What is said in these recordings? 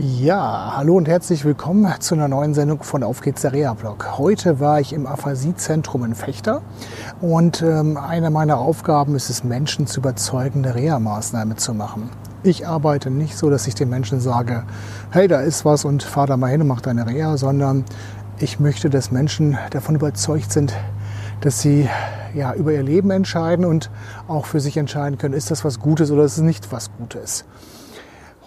Ja, hallo und herzlich willkommen zu einer neuen Sendung von Auf geht's der Reha-Blog. Heute war ich im Aphasie-Zentrum in Fechter und ähm, eine meiner Aufgaben ist es, Menschen zu überzeugen, eine Reha-Maßnahme zu machen. Ich arbeite nicht so, dass ich den Menschen sage, hey, da ist was und fahr da mal hin und mach deine Reha, sondern ich möchte, dass Menschen davon überzeugt sind, dass sie ja, über ihr Leben entscheiden und auch für sich entscheiden können, ist das was Gutes oder ist es nicht was Gutes.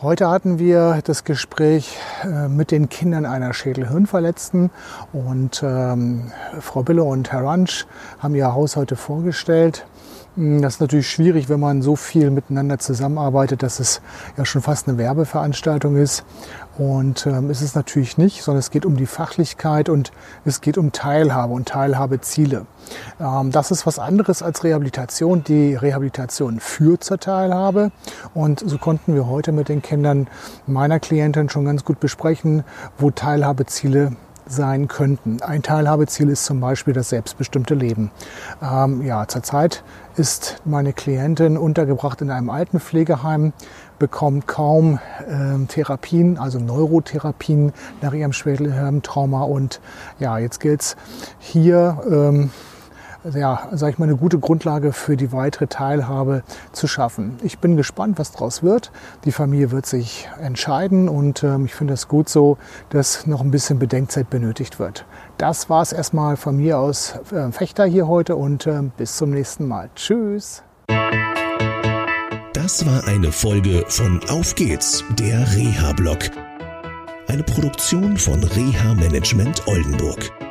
Heute hatten wir das Gespräch äh, mit den Kindern einer Schädelhirnverletzten und ähm, Frau Bille und Herr Ranch haben ihr Haus heute vorgestellt. Hm, das ist natürlich schwierig, wenn man so viel miteinander zusammenarbeitet, dass es ja schon fast eine Werbeveranstaltung ist. Und ähm, ist es natürlich nicht, sondern es geht um die Fachlichkeit und es geht um Teilhabe und Teilhabeziele. Ähm, das ist was anderes als Rehabilitation. Die Rehabilitation führt zur Teilhabe. Und so konnten wir heute mit den Kindern meiner Klientin schon ganz gut besprechen, wo Teilhabeziele sein könnten. Ein Teilhabeziel ist zum Beispiel das selbstbestimmte Leben. Ähm, ja, zurzeit ist meine Klientin untergebracht in einem Altenpflegeheim, bekommt kaum ähm, Therapien, also Neurotherapien nach ihrem Schädelhirntrauma. Und ja, jetzt gilt es hier ähm, ja, sage ich mal, eine gute Grundlage für die weitere Teilhabe zu schaffen. Ich bin gespannt, was daraus wird. Die Familie wird sich entscheiden und ähm, ich finde es gut so, dass noch ein bisschen Bedenkzeit benötigt wird. Das war es erstmal von mir aus äh, Fechter hier heute und äh, bis zum nächsten Mal. Tschüss. Das war eine Folge von Auf geht's, der Reha-Blog. Eine Produktion von Reha Management Oldenburg.